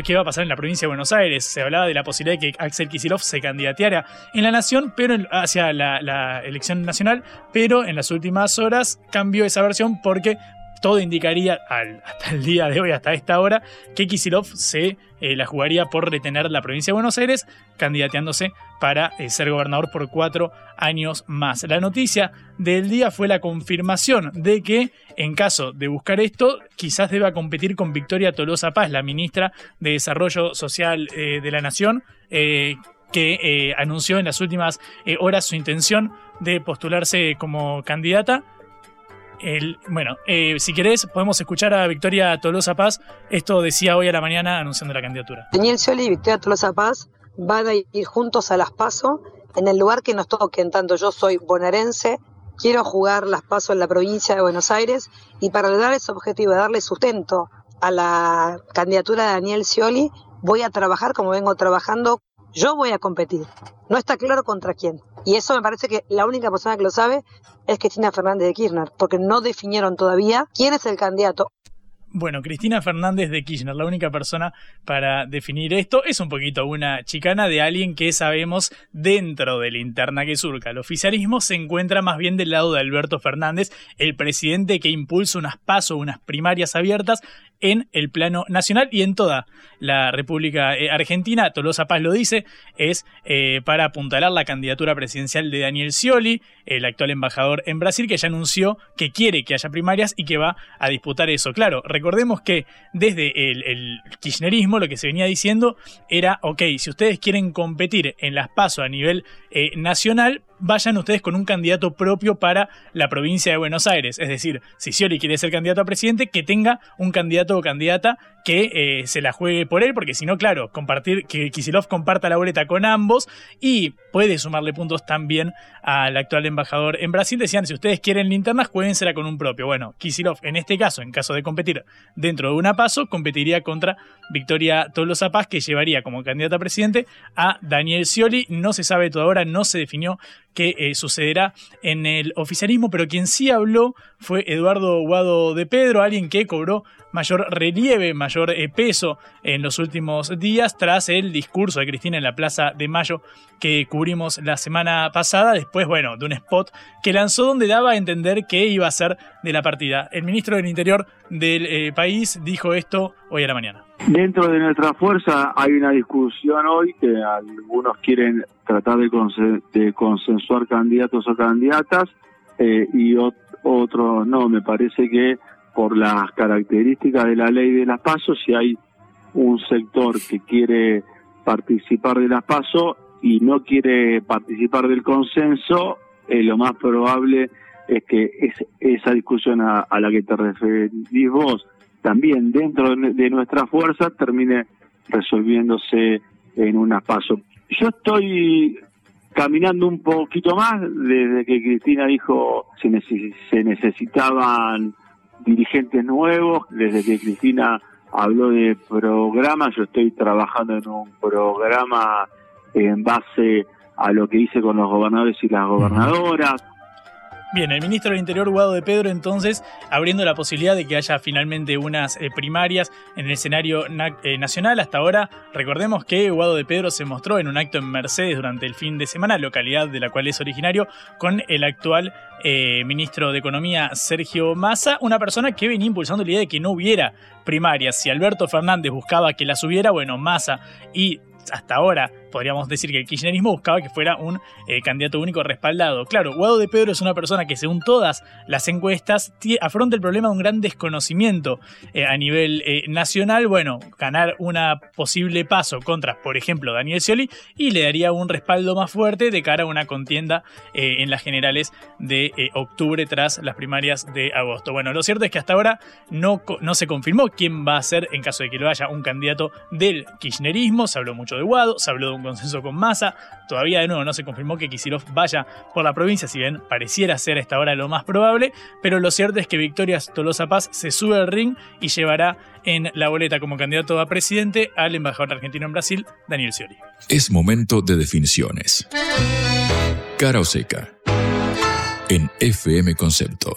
qué va a pasar en la provincia de Buenos Aires. Se hablaba de la posibilidad de que Axel Kicillof se candidateara en la nación, pero hacia la, elección nacional, pero en las últimas horas cambió esa versión porque todo indicaría hasta el día de hoy, hasta esta hora, que Kisilov se eh, la jugaría por retener la provincia de Buenos Aires, candidateándose para eh, ser gobernador por cuatro años más. La noticia del día fue la confirmación de que, en caso de buscar esto, quizás deba competir con Victoria Tolosa Paz, la ministra de Desarrollo Social eh, de la Nación, que anunció en las últimas horas su intención de postularse como candidata el, bueno, eh, si querés, podemos escuchar a Victoria Tolosa Paz. Esto decía hoy a la mañana anunciando la candidatura. Daniel Scioli y Victoria Tolosa Paz van a ir juntos a las PASO en el lugar que nos toquen. Tanto yo soy bonaerense, quiero jugar las PASO en la provincia de Buenos Aires y para lograr ese objetivo darle sustento a la candidatura de Daniel Scioli, voy a trabajar como vengo trabajando. Yo voy a competir. No está claro contra quién. Y eso me parece que la única persona que lo sabe es Cristina Fernández de Kirchner, porque no definieron todavía quién es el candidato. Bueno, Cristina Fernández de Kirchner, la única persona para definir esto, es un poquito una chicana de alguien que sabemos dentro de la interna que surca. El oficialismo se encuentra más bien del lado de Alberto Fernández, el presidente que impulsa unas pasos, unas primarias abiertas en el plano nacional y en toda la República eh, Argentina. Tolosa Paz lo dice, es eh, para apuntalar la candidatura presidencial de Daniel Scioli, el actual embajador en Brasil, que ya anunció que quiere que haya primarias y que va a disputar eso. Claro, recordemos que desde el, kirchnerismo lo que se venía diciendo era, ok, si ustedes quieren competir en las pasos a nivel eh, nacional, vayan ustedes con un candidato propio para la provincia de Buenos Aires. Es decir, si Scioli quiere ser candidato a presidente, que tenga un candidato o candidata que eh, se la juegue por él, porque si no, claro, compartir, que Kisilov comparta la boleta con ambos y puede sumarle puntos también al actual embajador en Brasil. Decían, si ustedes quieren linternas, jueguensela con un propio. Bueno, Kisilov, en este caso, en caso de competir dentro de una paso, competiría contra Victoria Tolosa Paz, que llevaría como candidata a presidente a Daniel Scioli. No se sabe todavía, no se definió qué eh, sucederá en el oficialismo, pero quien sí habló fue Eduardo Guado de Pedro, alguien que cobró mayor relieve, mayor eh, peso en los últimos días tras el discurso de Cristina en la Plaza de Mayo que cubrimos la semana pasada, después, bueno, de un spot que lanzó donde daba a entender que iba a ser de la partida. El ministro del Interior del eh, país dijo esto hoy a la mañana. Dentro de nuestra fuerza hay una discusión hoy que algunos quieren tratar de, consensuar candidatos o candidatas eh, y otros no. Me parece que por las características de la ley de las pasos, si hay un sector que quiere participar de las pasos y no quiere participar del consenso, eh, lo más probable es que esa discusión a, la que te referís vos, también dentro de nuestra fuerza, termine resolviéndose en unas pasos. Yo estoy caminando un poquito más desde que Cristina dijo se, se necesitaban dirigentes nuevos, desde que Cristina habló de programa, yo estoy trabajando en un programa en base a lo que hice con los gobernadores y las gobernadoras, Bien, el ministro del Interior, Guado de Pedro, entonces abriendo la posibilidad de que haya finalmente unas eh, primarias en el escenario eh, nacional. Hasta ahora, recordemos que Guado de Pedro se mostró en un acto en Mercedes durante el fin de semana, localidad de la cual es originario, con el actual eh, ministro de Economía, Sergio Massa, una persona que venía impulsando la idea de que no hubiera primarias. Si Alberto Fernández buscaba que las hubiera, bueno, Massa y hasta ahora podríamos decir que el kirchnerismo buscaba que fuera un eh, candidato único respaldado. Claro, Guado de Pedro es una persona que según todas las encuestas afronta el problema de un gran desconocimiento eh, a nivel eh, nacional. Bueno, ganar una posible paso contra, por ejemplo, Daniel Scioli y le daría un respaldo más fuerte de cara a una contienda en las generales de octubre tras las primarias de agosto. Bueno, lo cierto es que hasta ahora no, no se confirmó quién va a ser, en caso de que lo haya, un candidato del kirchnerismo. Se habló mucho de Guado, se habló de un consenso con Massa. Todavía de nuevo no se confirmó que Kisilov vaya por la provincia, si bien pareciera ser a esta hora lo más probable, pero lo cierto es que Victoria Tolosa Paz se sube al ring y llevará en la boleta como candidato a presidente al embajador argentino en Brasil, Daniel Scioli. Es momento de definiciones. Cara o seca. En FM Concepto.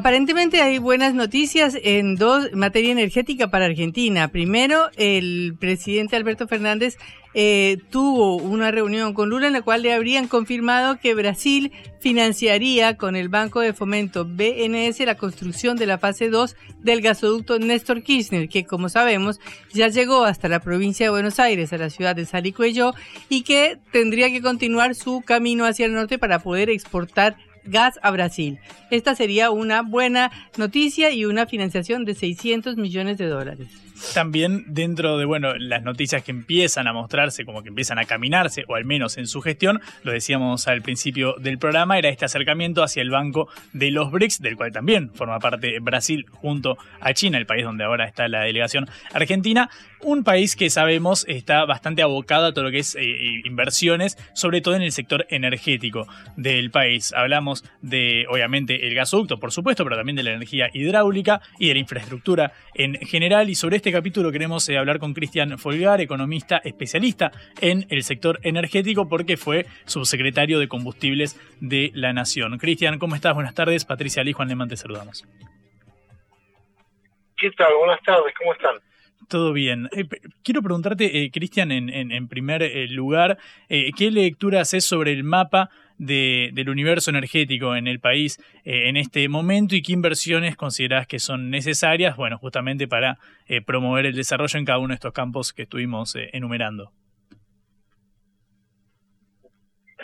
Aparentemente hay buenas noticias en dos materia energética para Argentina. Primero, el presidente Alberto Fernández eh, tuvo una reunión con Lula en la cual le habrían confirmado que Brasil financiaría con el Banco de Fomento BNS la construcción de la fase 2 del gasoducto Néstor Kirchner, que como sabemos ya llegó hasta la provincia de Buenos Aires, a la ciudad de Salicuello, y que tendría que continuar su camino hacia el norte para poder exportar gas a Brasil. Esta sería una buena noticia y una financiación de 600 millones de dólares. También dentro de bueno las noticias que empiezan a mostrarse, como que empiezan a caminarse, o al menos en su gestión, lo decíamos al principio del programa, era este acercamiento hacia el Banco de los BRICS, del cual también forma parte Brasil junto a China, el país donde ahora está la delegación argentina, un país que sabemos está bastante abocado a todo lo que es eh, eh, inversiones, sobre todo en el sector energético del país. Hablamos de, obviamente, el gasoducto, por supuesto, pero también de la energía hidráulica y de la infraestructura en general. Y sobre este capítulo queremos eh, hablar con Cristian Folgar, economista especialista en el sector energético, porque fue subsecretario de combustibles de la Nación. Cristian, ¿cómo estás? Buenas tardes. Patricia Lee, Juan Lemán, te saludamos. ¿Qué tal? Buenas tardes, ¿cómo están? Todo bien. Eh, quiero preguntarte, eh, Cristian, en, primer eh, lugar, ¿qué lectura haces sobre el mapa del universo energético en el país eh, en este momento y qué inversiones considerás que son necesarias, bueno, justamente para eh, promover el desarrollo en cada uno de estos campos que estuvimos eh, enumerando.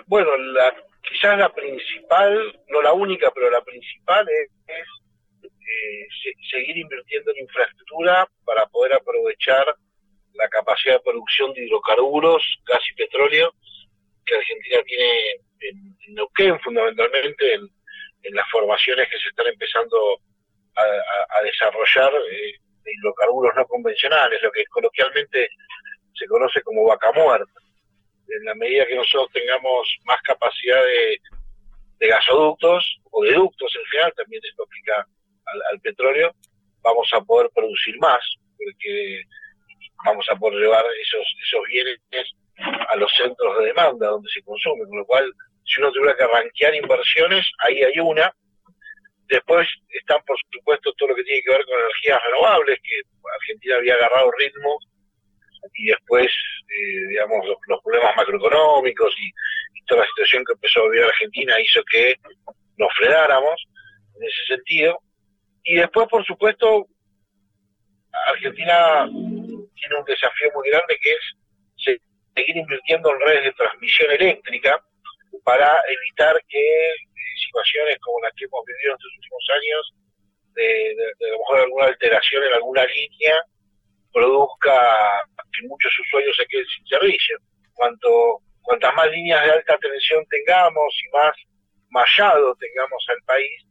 Bueno, la, quizás la principal, no la única, pero la principal es, seguir invirtiendo en infraestructura para poder aprovechar la capacidad de producción de hidrocarburos, gas y petróleo que Argentina tiene en, Neuquén, fundamentalmente en, las formaciones que se están empezando a, desarrollar eh, de hidrocarburos no convencionales, lo que coloquialmente se conoce como vaca muerta. En la medida que nosotros tengamos más capacidad de, gasoductos o de ductos en general, también esto aplica al, al petróleo, vamos a poder producir más, porque vamos a poder llevar esos, esos bienes a los centros de demanda donde se consume, con lo cual si uno tuviera que arranquear inversiones, ahí hay una. Después están, por supuesto, todo lo que tiene que ver con energías renovables, que Argentina había agarrado ritmo, y después, eh, digamos, los, problemas macroeconómicos y, toda la situación que empezó a vivir Argentina hizo que nos frenáramos en ese sentido. Y después, por supuesto, Argentina tiene un desafío muy grande que es seguir invirtiendo en redes de transmisión eléctrica para evitar que eh, situaciones como las que hemos vivido en estos últimos años, de, a lo mejor alguna alteración en alguna línea, produzca que muchos usuarios se queden sin servicio. Cuanto, cuantas más líneas de alta tensión tengamos y más mallado tengamos al país,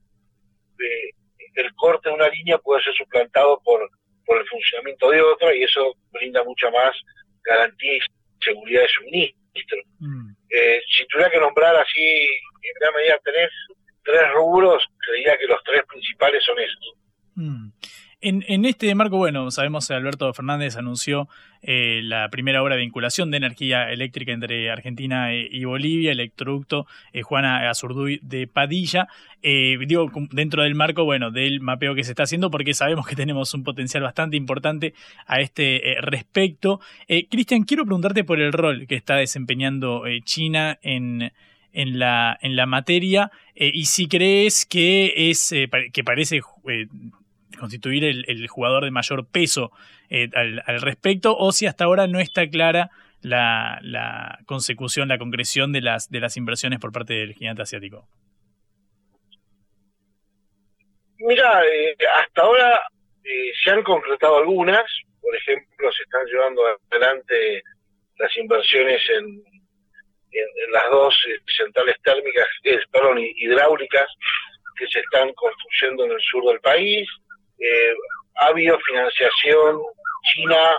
eh, el corte de una línea puede ser suplantado por por el funcionamiento de otra y eso brinda mucha más garantía y seguridad de suministro. Mm. Eh, si tuviera que nombrar así, en gran medida tenés tres rubros, creía que los tres principales son esos. Mm. En, este marco, bueno, sabemos que Alberto Fernández anunció eh, la primera obra de vinculación de energía eléctrica entre Argentina e, y Bolivia, el electroducto eh, Juana Azurduy de Padilla. Eh, digo, dentro del marco, bueno, del mapeo que se está haciendo, porque sabemos que tenemos un potencial bastante importante a este respecto. Cristian, quiero preguntarte por el rol que está desempeñando China en en la, en la materia y si crees que es que parece constituir el, jugador de mayor peso eh, al, respecto, o si hasta ahora no está clara la, consecución, la concreción de las, de las inversiones por parte del gigante asiático. Mira, eh, hasta ahora eh, se han concretado algunas, por ejemplo, se están llevando adelante las inversiones en, en, las dos centrales térmicas, perdón, hidráulicas que se están construyendo en el sur del país, eh, ha habido financiación china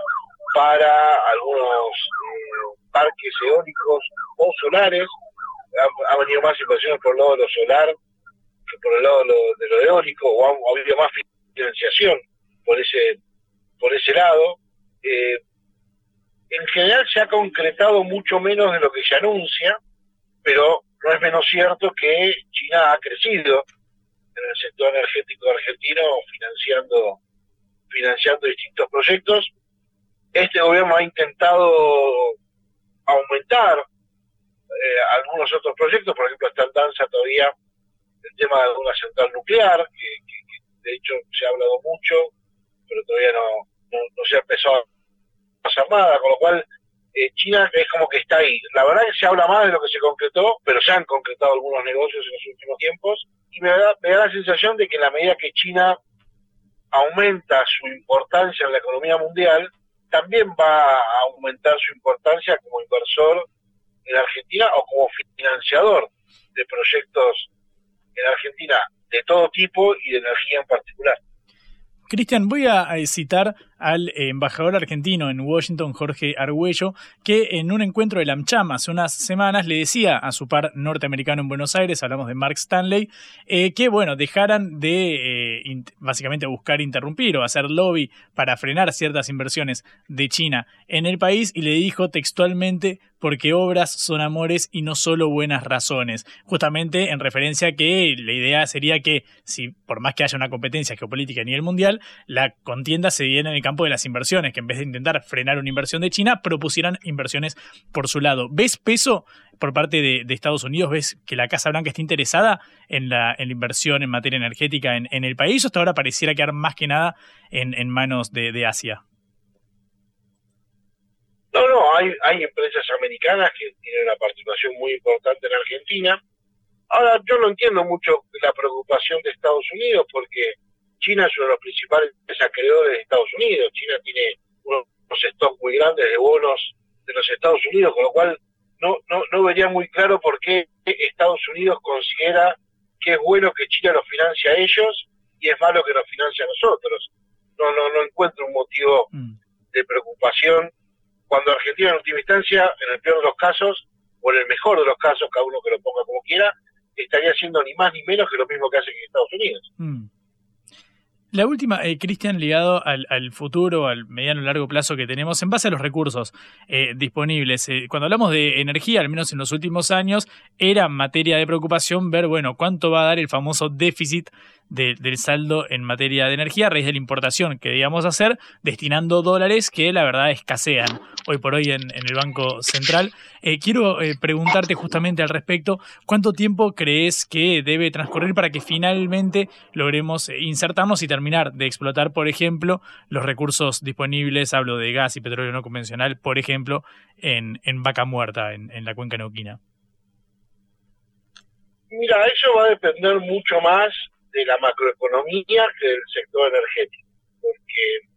para algunos eh, parques eólicos o solares, ha, venido más inversiones por el lado de lo solar que por el lado de lo, eólico, o ha, habido más financiación por ese, por ese lado. Eh, en general se ha concretado mucho menos de lo que se anuncia, pero no es menos cierto que China ha crecido en el sector energético argentino financiando financiando distintos proyectos. Este gobierno ha intentado aumentar eh, algunos otros proyectos, por ejemplo, está en danza todavía el tema de una central nuclear, que, de hecho se ha hablado mucho, pero todavía no, no, se ha empezado a hacer nada, con lo cual eh, China es como que está ahí. La verdad es que se habla más de lo que se concretó, pero se han concretado algunos negocios en los últimos tiempos y me da, me da la sensación de que en la medida que China aumenta su importancia en la economía mundial, también va a aumentar su importancia como inversor en Argentina o como financiador de proyectos en Argentina de todo tipo y de energía en particular. Cristian, voy a citar al embajador argentino en Washington, Jorge Argüello, que en un encuentro de AmCham hace unas semanas le decía a su par norteamericano en Buenos Aires, hablamos de Mark Stanley, eh, que bueno, dejaran de eh, básicamente buscar interrumpir o hacer lobby para frenar ciertas inversiones de China en el país y le dijo textualmente porque obras son amores y no solo buenas razones. Justamente en referencia a que la idea sería que si por más que haya una competencia geopolítica a nivel mundial, la contienda se viene en el campo de las inversiones, que en vez de intentar frenar una inversión de China, propusieran inversiones por su lado. ¿Ves peso por parte de, Estados Unidos? ¿Ves que la Casa Blanca está interesada en la, en la inversión en materia energética en, el país o hasta ahora pareciera quedar más que nada en, manos de, Asia? No, no, hay empresas americanas que tienen una participación muy importante en Argentina. Ahora, yo no entiendo mucho la preocupación de Estados Unidos porque China es uno de los principales acreedores de Estados Unidos. China tiene unos, stocks muy grandes de bonos de los Estados Unidos, con lo cual no, no, no vería muy claro por qué Estados Unidos considera que es bueno que China los financie a ellos y es malo que nos financie a nosotros. No, no, no encuentro un motivo mm. de preocupación cuando Argentina en última instancia, en el peor de los casos, o en el mejor de los casos, cada uno que lo ponga como quiera, estaría haciendo ni más ni menos que lo mismo que hace en Estados Unidos. Mm. La última, eh, Cristian, ligado al, futuro, al mediano largo plazo que tenemos, en base a los recursos eh, disponibles. Eh, cuando hablamos de energía, al menos en los últimos años, era materia de preocupación ver, bueno, cuánto va a dar el famoso déficit del saldo en materia de energía a raíz de la importación que debíamos hacer, destinando dólares que la verdad escasean hoy por hoy en, el Banco Central. Eh, quiero preguntarte justamente al respecto, ¿cuánto tiempo crees que debe transcurrir para que finalmente logremos insertarnos y terminar de explotar, por ejemplo, los recursos disponibles, hablo de gas y petróleo no convencional, por ejemplo, en, en Vaca Muerta, en, en la cuenca neuquina? Mira, eso va a depender mucho más de la macroeconomía que del sector energético, porque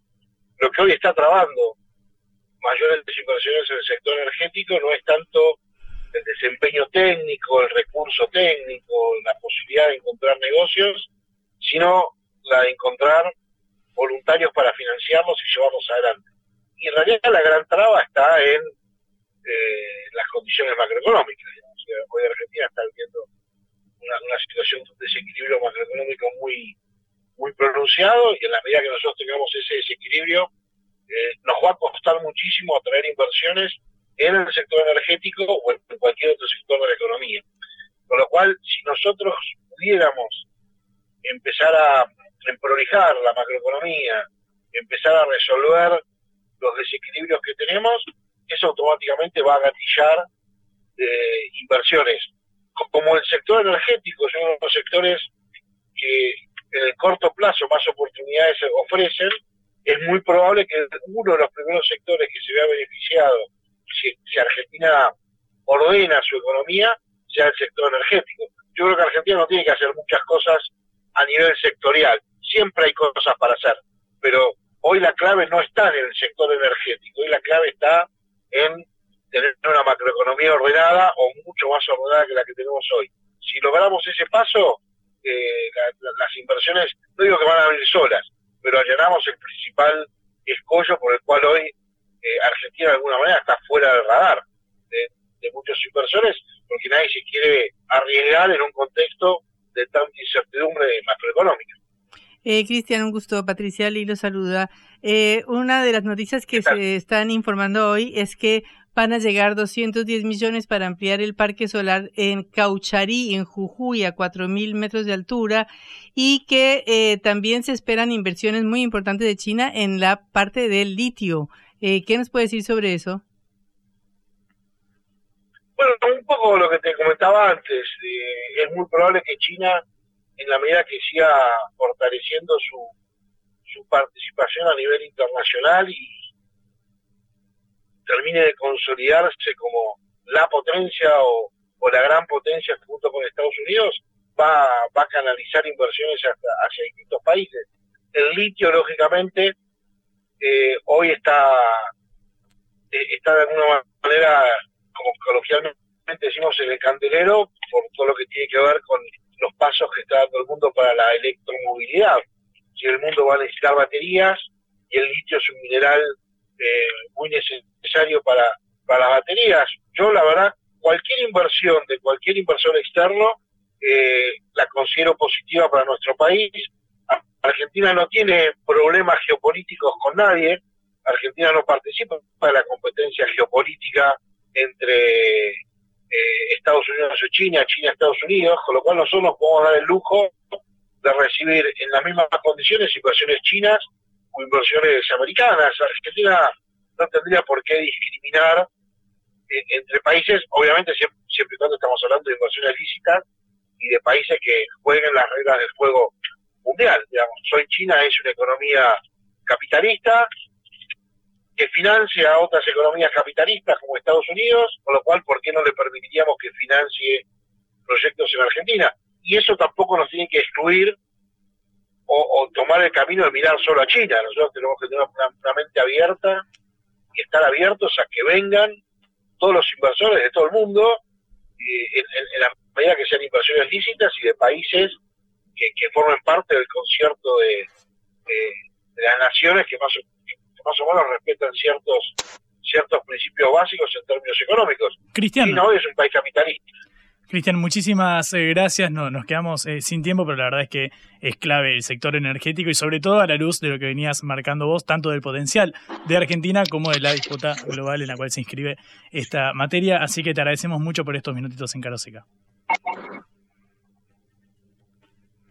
lo que hoy está trabando mayores inversiones en el sector energético no es tanto el desempeño técnico, el recurso técnico, la posibilidad de encontrar negocios, sino de encontrar voluntarios para financiarlos y llevarlos adelante. Y en realidad la gran traba está en eh, las condiciones macroeconómicas. hoy Argentina está viendo una, situación de desequilibrio macroeconómico muy, muy pronunciado y en la medida que nosotros tengamos ese desequilibrio, eh, nos va a costar muchísimo atraer inversiones en el sector energético o en cualquier otro sector de la economía. Con lo cual, si nosotros pudiéramos empezar a prolijar la macroeconomía, empezar a resolver los desequilibrios que tenemos, eso automáticamente va a gatillar eh, inversiones como el sector energético es uno de los sectores que en el corto plazo más oportunidades ofrecen, es muy probable que uno de los primeros sectores que se vea beneficiado si, Argentina ordena su economía sea el sector energético. Yo creo que Argentina no tiene que hacer muchas cosas a nivel sectorial. Siempre hay cosas para hacer, pero hoy la clave no está en el sector energético, hoy la clave está en tener una macroeconomía ordenada o mucho más ordenada que la que tenemos hoy. Si logramos ese paso, eh, las inversiones, no digo que van a venir solas, pero allanamos el principal escollo por el cual hoy eh, Argentina de alguna manera está fuera del radar de, muchos inversores, porque nadie se quiere arriesgar en un contexto de tanta incertidumbre macroeconómica. Eh, Cristian, un gusto. Patricia Lee lo saluda. Eh, una de las noticias que se están informando hoy es que van a llegar 210 millones para ampliar el parque solar en Caucharí, en Jujuy, a 4.000 metros de altura, y que eh, también se esperan inversiones muy importantes de China en la parte del litio. Eh, ¿Qué nos puede decir sobre eso? Bueno, un poco lo que te comentaba antes. Eh, es muy probable que China, en la medida que siga fortaleciendo su, su participación a nivel internacional y termine de consolidarse como la potencia o, la gran potencia junto con Estados Unidos, va, va a canalizar inversiones hacia distintos países. El litio, lógicamente, eh, hoy está, eh, está de alguna manera, como coloquialmente decimos, el candelero por todo lo que tiene que ver con los pasos que está dando el mundo para la electromovilidad. Si el mundo va a necesitar baterías y el litio es un mineral eh, muy necesario para, para las baterías. Yo, la verdad, cualquier inversión de cualquier inversor externo eh, la considero positiva para nuestro país. Argentina no tiene problemas geopolíticos con nadie. Argentina no participa en la competencia geopolítica entre eh, Estados Unidos y China, China Estados Unidos, con lo cual nosotros nos podemos dar el lujo de recibir en las mismas condiciones inversiones chinas o inversiones americanas. Argentina no tendría por qué discriminar entre países, obviamente siempre, siempre y cuando estamos hablando de inversiones lícitas y de países que jueguen las reglas del juego mundial. Digamos, hoy China es una economía capitalista que financia a otras economías capitalistas como Estados Unidos, con lo cual, ¿por qué no le permitiríamos que financie proyectos en Argentina? Y eso tampoco nos tiene que excluir o, tomar el camino de mirar solo a China. Nosotros tenemos que tener una, mente abierta y estar abiertos a que vengan todos los inversores de todo el mundo, en, la medida que sean inversiones lícitas y de países que, formen parte del concierto de, las naciones que más, más o menos respetan ciertos ciertos principios básicos en términos económicos. Cristiano. Y no es un país capitalista. Cristian, muchísimas eh, gracias. No, nos quedamos eh, sin tiempo, pero la verdad es que es clave el sector energético y sobre todo a la luz de lo que venías marcando vos, tanto del potencial de Argentina como de la disputa global en la cual se inscribe esta materia. Así que te agradecemos mucho por estos minutitos en Caroseca.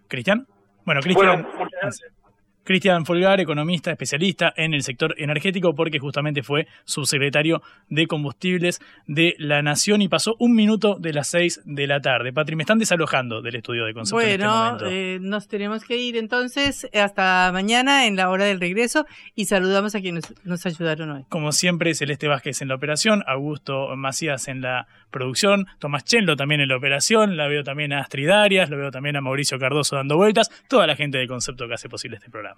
Cristian. Bueno, Cristian. Cristian Folgar, economista, especialista en el sector energético, porque justamente fue subsecretario de combustibles de la Nación y pasó un minuto de las seis de la tarde. Patri, me están desalojando del estudio de concepto. Este bueno, eh, nos tenemos que ir entonces hasta mañana en la hora del regreso y saludamos a quienes nos ayudaron hoy. Como siempre, Celeste Vázquez en la operación, Augusto Macías en la producción, Tomás Chenlo también en la operación, la veo también a Astrid Arias, lo veo también a Mauricio Cardoso dando vueltas, toda la gente de concepto que hace posible este programa.